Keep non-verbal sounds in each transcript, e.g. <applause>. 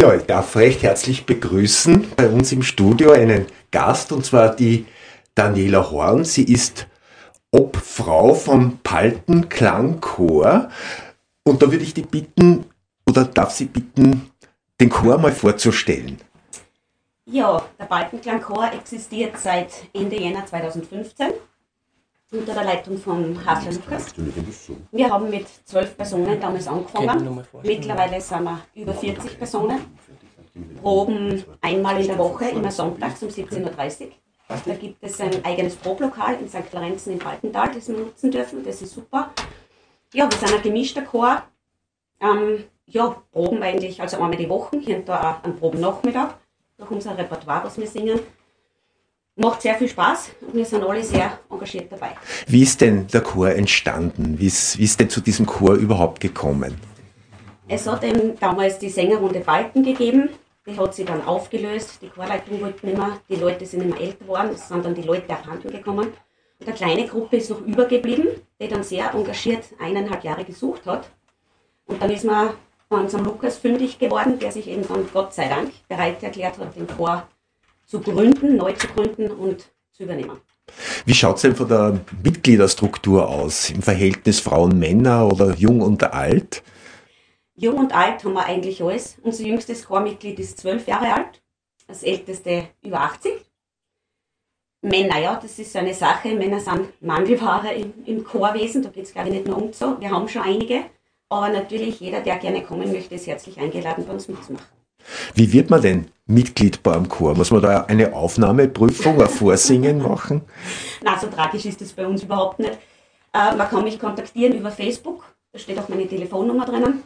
Ja, ich darf recht herzlich begrüßen bei uns im Studio einen Gast, und zwar die Daniela Horn. Sie ist Obfrau vom Palten Klangchor. Und da würde ich die bitten, oder darf sie bitten, den Chor mal vorzustellen. Ja, der Balkenklangchor existiert seit Ende Jänner 2015 unter der Leitung von Hasler Lukas. Wir haben mit zwölf Personen damals angefangen. Mittlerweile sind wir über 40 Personen. Proben einmal in der Woche, immer sonntags um 17.30 Uhr. Da gibt es ein eigenes Problokal in St. Florenzen im Baltental, das wir nutzen dürfen. Das ist super. Ja, wir sind ein gemischter Chor. Ähm, ja, Proben eigentlich, also einmal die Woche, hier und da auch einen Probennachmittag durch unser Repertoire, was wir singen. Macht sehr viel Spaß und wir sind alle sehr engagiert dabei. Wie ist denn der Chor entstanden? Wie ist, wie ist denn zu diesem Chor überhaupt gekommen? Es hat eben damals die Sängerrunde Balken gegeben. Die hat sich dann aufgelöst. Die Chorleitung wollte nicht mehr. Die Leute sind immer älter geworden. Es sind dann die Leute abhanden gekommen. Und eine kleine Gruppe ist noch übergeblieben, die dann sehr engagiert eineinhalb Jahre gesucht hat. Und dann ist man bei unserem Lukas fündig geworden, der sich eben dann Gott sei Dank bereit erklärt hat, den Chor zu gründen, neu zu gründen und zu übernehmen. Wie schaut es denn von der Mitgliederstruktur aus? Im Verhältnis Frauen-Männer oder jung und alt? Jung und alt haben wir eigentlich alles. Unser jüngstes Chormitglied ist zwölf Jahre alt, das älteste über 80. Männer, ja, das ist so eine Sache. Männer sind Mangelware im, im Chorwesen, da geht es glaube ich nicht nur um so. Wir haben schon einige, aber natürlich jeder, der gerne kommen möchte, ist herzlich eingeladen, bei uns mitzumachen. Wie wird man denn Mitglied beim Chor? Muss man da eine Aufnahmeprüfung, ein Vorsingen machen? Na, so tragisch ist das bei uns überhaupt nicht. Äh, man kann mich kontaktieren über Facebook, da steht auch meine Telefonnummer drinnen.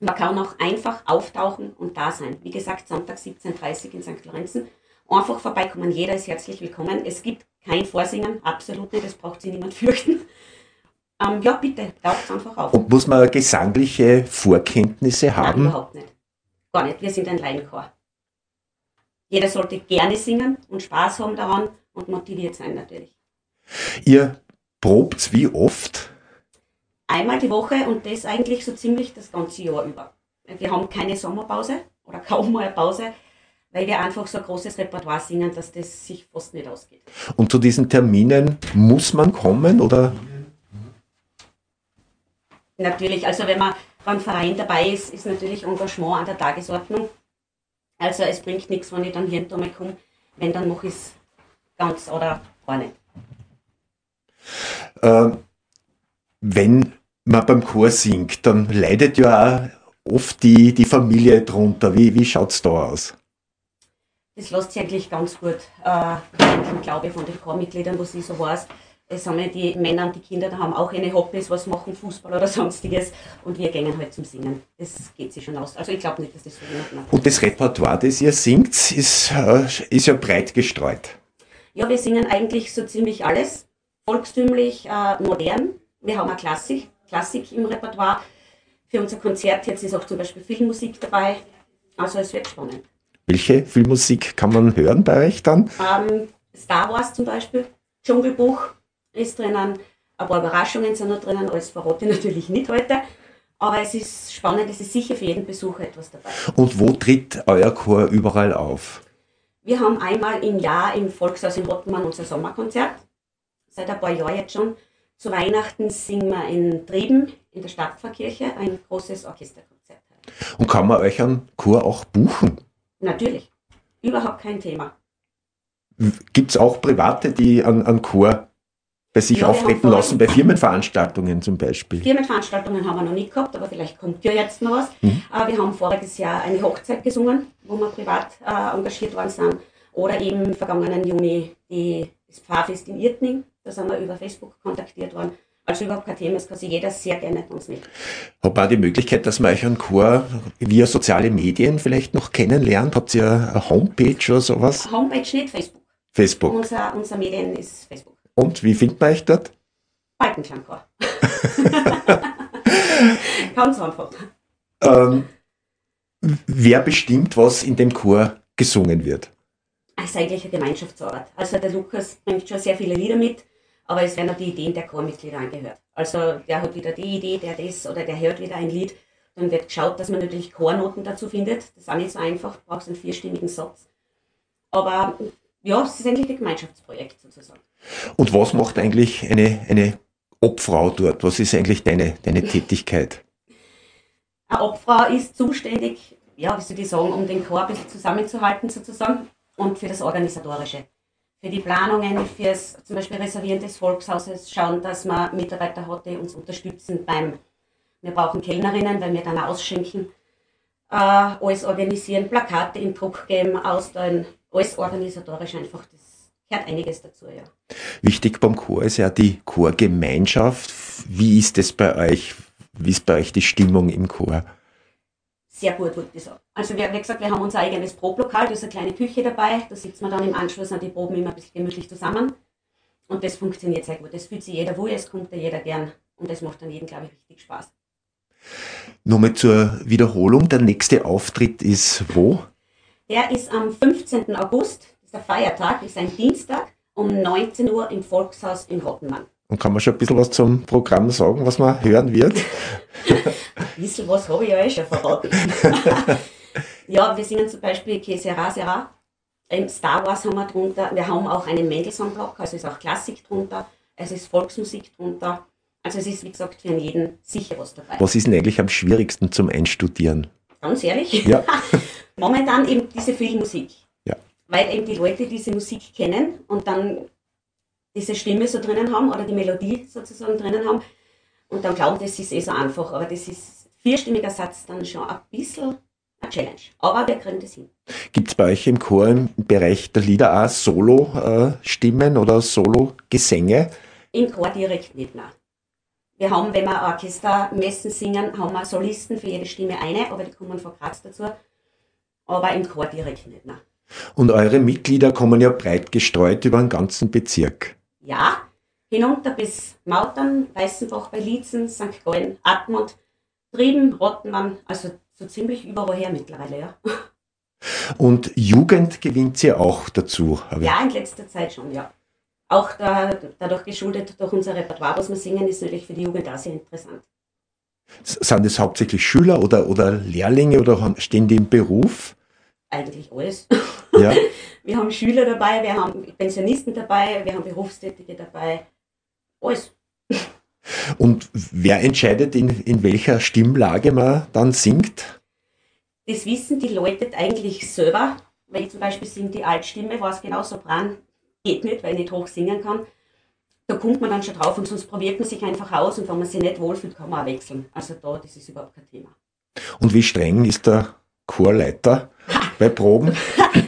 Man kann auch einfach auftauchen und da sein. Wie gesagt, Sonntag 17.30 Uhr in St. Lorenzen. Einfach vorbeikommen, jeder ist herzlich willkommen. Es gibt kein Vorsingen, absolut nicht, das braucht sich niemand <laughs> fürchten. Ähm, ja, bitte, taucht einfach auf. Und muss man gesangliche Vorkenntnisse haben? Nein, überhaupt nicht. Gar nicht. Wir sind ein Laienchor. Jeder sollte gerne singen und Spaß haben daran und motiviert sein natürlich. Ihr probt wie oft? Einmal die Woche und das eigentlich so ziemlich das ganze Jahr über. Wir haben keine Sommerpause oder <laughs> kaum mal eine Pause, weil wir einfach so ein großes Repertoire singen, dass das sich fast nicht ausgeht. Und zu diesen Terminen muss man kommen oder? Natürlich, also wenn man beim Verein dabei ist, ist natürlich Engagement an der Tagesordnung. Also es bringt nichts, wenn ich dann hier und da mal komme. Wenn, dann mache ich es ganz oder gar nicht. Ähm, wenn man beim Chor singt, dann leidet ja auch oft die, die Familie drunter. Wie, wie schaut es da aus? Das lässt sich eigentlich ganz gut äh, ich glaube von den Chormitgliedern, was ich so weiß es haben ja die Männer und die Kinder, da haben auch eine Hobbys, was machen, Fußball oder <laughs> sonstiges. Und wir gehen halt zum Singen. Das geht sich schon aus. Also ich glaube nicht, dass das so jemand macht. Und das Repertoire, das ihr singt, ist, äh, ist ja breit gestreut. Ja, wir singen eigentlich so ziemlich alles. Volkstümlich, äh, modern. Wir haben auch Klassik, Klassik im Repertoire. Für unser Konzert jetzt ist auch zum Beispiel Filmmusik dabei. Also es wird spannend. Welche Filmmusik kann man hören bei euch dann? Ähm, Star Wars zum Beispiel, Dschungelbuch, ist drinnen. Ein paar Überraschungen sind noch drinnen, alles verrate ich <laughs> natürlich nicht heute. Aber es ist spannend, es ist sicher für jeden Besucher etwas dabei. Und wo tritt euer Chor überall auf? Wir haben einmal im Jahr im Volkshaus in Rottenmann unser Sommerkonzert. Seit ein paar Jahren jetzt schon. Zu Weihnachten singen wir in Trieben in der Stadtpfarrkirche ein großes Orchesterkonzert. Und kann man euch einen Chor auch buchen? Natürlich. Überhaupt kein Thema. Gibt es auch Private, die an, an Chor bei sich ja, auftreten lassen, bei Firmenveranstaltungen zum Beispiel? Firmenveranstaltungen haben wir noch nicht gehabt, aber vielleicht kommt ja jetzt noch was. Mhm. wir haben voriges Jahr eine Hochzeit gesungen, wo wir privat äh, engagiert worden sind. Oder eben im vergangenen Juni die, das Pfarrfest in Irtning, da sind wir über Facebook kontaktiert worden. Also überhaupt kein Thema, das kann sich jeder sehr gerne mit uns mit. Habt ihr die Möglichkeit, dass man euch einen Chor via soziale Medien vielleicht noch kennenlernt? Habt ihr eine Homepage oder sowas? Homepage nicht, Facebook. Facebook. Unser, unser Medien ist Facebook. Und wie findet man euch dort? Balkenklangchor. Ganz einfach. Ähm, wer bestimmt, was in dem Chor gesungen wird? Es ist eigentlich eine Gemeinschaftsarbeit. Also der Lukas bringt schon sehr viele Lieder mit, aber es werden auch die Ideen der Chormitglieder angehört. Also der hat wieder die Idee, der das oder der hört wieder ein Lied Dann wird geschaut, dass man natürlich Chornoten dazu findet. Das ist auch nicht so einfach, du brauchst einen vierstimmigen Satz. Aber ja, es ist eigentlich ein Gemeinschaftsprojekt sozusagen. Und was macht eigentlich eine, eine Obfrau dort? Was ist eigentlich deine, deine Tätigkeit? Eine Obfrau ist zuständig, ja, wie soll ich sagen, um den Chor ein bisschen zusammenzuhalten sozusagen und für das Organisatorische. Für die Planungen, fürs zum Beispiel Reservieren des Volkshauses, schauen, dass man Mitarbeiter hat, die uns unterstützen beim, wir brauchen Kellnerinnen, weil wir dann ausschenken, äh, alles organisieren, Plakate in Druck geben, austeilen, alles organisatorisch einfach, das gehört einiges dazu, ja. Wichtig beim Chor ist ja die Chorgemeinschaft. Wie ist das bei euch? Wie ist bei euch die Stimmung im Chor? Sehr gut, würde ich sagen. Also wir, wie gesagt, wir haben unser eigenes Problokal, da ist eine kleine Küche dabei, da sitzt man dann im Anschluss an die Proben immer ein bisschen gemütlich zusammen. Und das funktioniert sehr gut. Das fühlt sich jeder wohl, es kommt da jeder gern. Und das macht dann jedem, glaube ich, richtig Spaß. Nochmal zur Wiederholung. Der nächste Auftritt ist wo? Der ist am 15. August, ist der Feiertag, ist ein Dienstag, um 19 Uhr im Volkshaus in Rottenmann. Und kann man schon ein bisschen was zum Programm sagen, was man hören wird? <laughs> ein bisschen was habe ich ja eh schon verraten. <laughs> ja, wir singen zum Beispiel Que sera, sera. Star Wars haben wir drunter. Wir haben auch einen Mendelssohn-Block, also ist auch Klassik drunter. Es ist Volksmusik drunter. Also es ist, wie gesagt, für jeden sicher was dabei. Was ist denn eigentlich am schwierigsten zum Einstudieren? Ganz ehrlich? Ja. <laughs> Momentan eben diese Filmmusik. Ja. Weil eben die Leute diese Musik kennen und dann diese Stimme so drinnen haben oder die Melodie sozusagen drinnen haben und dann glauben, das ist eh so einfach. Aber das ist vierstimmiger Satz dann schon ein bisschen eine Challenge. Aber wir kriegen das hin. Gibt es bei euch im Chor im Bereich der Lieder auch Solo-Stimmen oder Solo-Gesänge? Im Chor direkt nicht, nein. Wir haben, wenn wir Orchestermessen singen, haben wir Solisten für jede Stimme eine, aber die kommen von Graz dazu. Aber im Chor direkt nicht, nein. Und eure Mitglieder kommen ja breit gestreut über den ganzen Bezirk. Ja, hinunter bis Mautern, Weißenbach bei Lietzen, St. Gallen, Admont, Trieben, Rottenmann, also so ziemlich überall her mittlerweile, ja. <laughs> Und Jugend gewinnt sie auch dazu? Ja, in letzter Zeit schon, ja. Auch da, dadurch geschuldet durch unser Repertoire, was wir singen, ist natürlich für die Jugend auch sehr interessant. Sind es hauptsächlich Schüler oder, oder Lehrlinge oder stehen die im Beruf? Eigentlich alles. Ja. <laughs> Wir haben Schüler dabei, wir haben Pensionisten dabei, wir haben Berufstätige dabei. Alles. Und wer entscheidet, in, in welcher Stimmlage man dann singt? Das wissen die Leute eigentlich selber. Weil ich zum Beispiel singe die Altstimme, weiß genau, Sopran geht nicht, weil ich nicht hoch singen kann. Da kommt man dann schon drauf und sonst probiert man sich einfach aus und wenn man sich nicht wohlfühlt, kann man auch wechseln. Also da, das ist überhaupt kein Thema. Und wie streng ist der Chorleiter <laughs> bei Proben?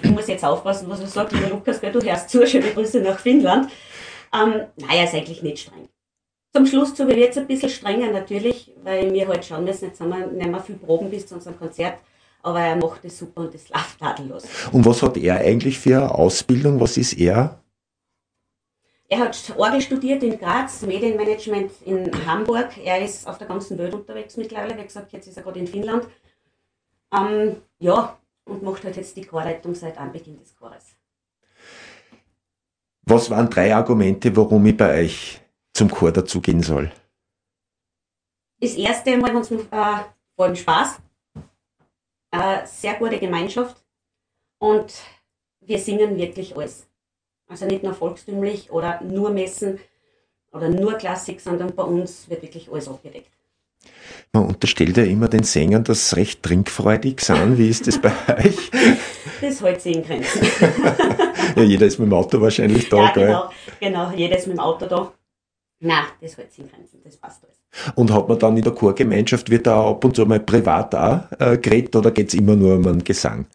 ich muss jetzt aufpassen, was er sagt, lieber Lukas, gell, du hörst zu, schöne Grüße nach Finnland. Ähm, naja, ist eigentlich nicht streng. Zum Schluss zu wird jetzt ein bisschen strenger natürlich, weil wir halt schauen müssen, jetzt haben wir nicht mehr viel Proben bis zu unserem Konzert, aber er macht es super und das läuft tadellos. Und was hat er eigentlich für eine Ausbildung? Was ist er? Er hat Orgel studiert in Graz, Medienmanagement in Hamburg. Er ist auf der ganzen Welt unterwegs mittlerweile. Wie gesagt, jetzt ist er gerade in Finnland. Ähm, ja, und macht halt jetzt die Chorleitung seit Anbeginn des Chores. Was waren drei Argumente, warum ich bei euch zum Chor dazugehen soll? Das erste macht uns äh, vor allem Spaß, äh, sehr gute Gemeinschaft und wir singen wirklich alles. Also nicht nur volkstümlich oder nur Messen oder nur Klassik, sondern bei uns wird wirklich alles abgedeckt. Man unterstellt ja immer den Sängern, dass sie recht trinkfreudig sind. Wie ist das bei euch? Das hält sich in Grenzen. <laughs> ja, jeder ist mit dem Auto wahrscheinlich da, ja? Genau, genau, jeder ist mit dem Auto da. Nein, das hält sich in Grenzen, das passt alles. Und hat man dann in der Chorgemeinschaft, wird da ab und zu mal privat auch äh, geredet oder geht es immer nur um einen Gesang?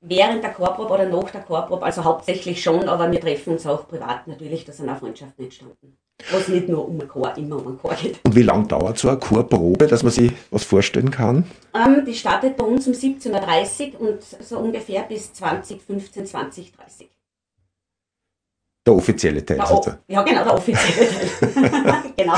Während der Chorprobe oder nach der Chorprobe, also hauptsächlich schon, aber wir treffen uns auch privat natürlich, da sind auch Freundschaften entstanden. Was nicht nur um einen Chor, immer um einen Chor geht. Und wie lange dauert so eine Chorprobe, dass man sich was vorstellen kann? Ähm, die startet bei uns um 17.30 Uhr und so ungefähr bis 2015, 2030. Der offizielle Teil. Der o- ja, genau, der offizielle <laughs> Teil. <laughs> genau.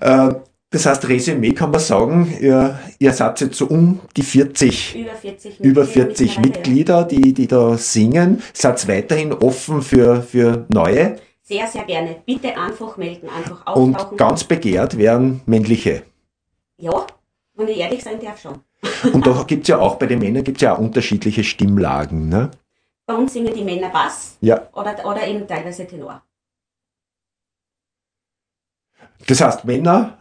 Äh, das heißt, Resümee kann man sagen, ihr, ihr seid jetzt so um die 40, Über 40 über Mitglieder 40 mittlerweile, ja. Mitglieder, die, die da singen. Seid weiterhin offen für, für neue Sehr, sehr gerne. Bitte einfach melden, einfach und auftauchen. ganz begehrt werden männliche. Ja, wenn ich ehrlich sein darf schon. <laughs> Und da gibt es ja auch bei den Männern gibt's ja auch unterschiedliche Stimmlagen. Ne? Bei uns singen die Männer Bass Ja. oder, oder eben teilweise Tenor. Das heißt, Männer,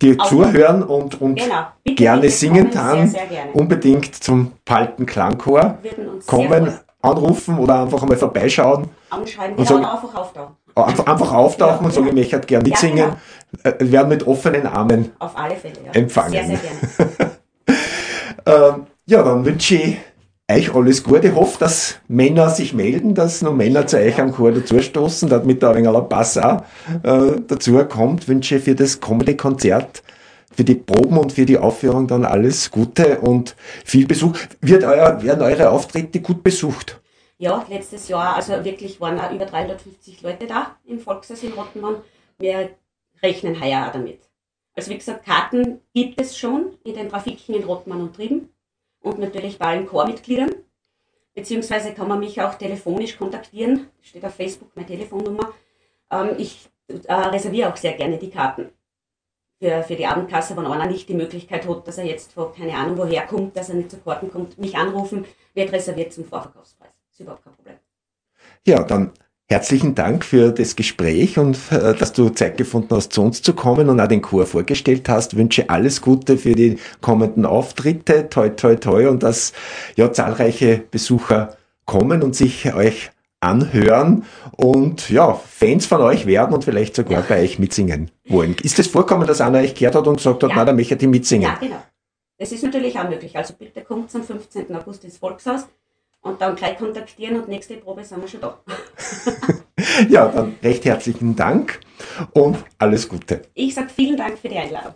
die Auch- zuhören und, und Genau. Bitte, gerne bitte singen gerne. unbedingt zum Palten Klangchor kommen, anrufen oder einfach einmal vorbeischauen. anschreiben. Und Genau, sagen- einfach auftauchen. Einfach, auftauchen Ja, und sagen, ja. ich möchte halt gern mitsingen. Ja, Äh, werden mit offenen Armen Auf alle Fälle. Ja. Empfangen. Sehr, sehr gerne. <laughs> Ähm, ja, dann wünsche ich euch alles Gute. Ich hoffe, dass Männer sich melden, dass noch Männer zu euch am Chor dazustoßen, damit da ein wenig Pass auch äh, dazu kommt. Wünsche für das kommende Konzert, für die Proben und für die Aufführung dann alles Gute und viel Besuch. Wird euer, werden eure Auftritte gut besucht? Ja, letztes Jahr, also wirklich waren auch über 350 Leute da im Volkshaus in Rottenmann. Wir rechnen heuer auch damit. Also wie gesagt, Karten gibt es schon in den Trafiken in Rottenmann und Trieben und natürlich bei allen Chormitgliedern. Beziehungsweise kann man mich auch telefonisch kontaktieren. Steht auf Facebook meine Telefonnummer. Ähm, ich äh, reserviere auch sehr gerne die Karten für, für die Abendkasse, wenn einer nicht die Möglichkeit hat, dass er jetzt von keine Ahnung woher kommt, dass er nicht zu Karten kommt, mich anrufen, wird reserviert zum Vorverkaufspreis. Überhaupt kein Problem. Ja, dann herzlichen Dank für das Gespräch und äh, dass du Zeit gefunden hast, zu uns zu kommen und auch den Chor vorgestellt hast. Wünsche alles Gute für die kommenden Auftritte. Toi, toi, toi. Und dass ja zahlreiche Besucher kommen und sich euch anhören und ja, Fans von euch werden und vielleicht sogar bei euch mitsingen wollen. Ist es vorkommen, dass einer euch gehört hat und gesagt hat, Ja. na, da möchte ich mitsingen? Ja, genau. Das ist natürlich auch möglich. Also bitte kommt am 15. August ins Volkshaus und dann gleich kontaktieren und nächste Probe sind wir schon da. <laughs> Ja, dann recht herzlichen Dank und alles Gute. Ich sage vielen Dank für die Einladung.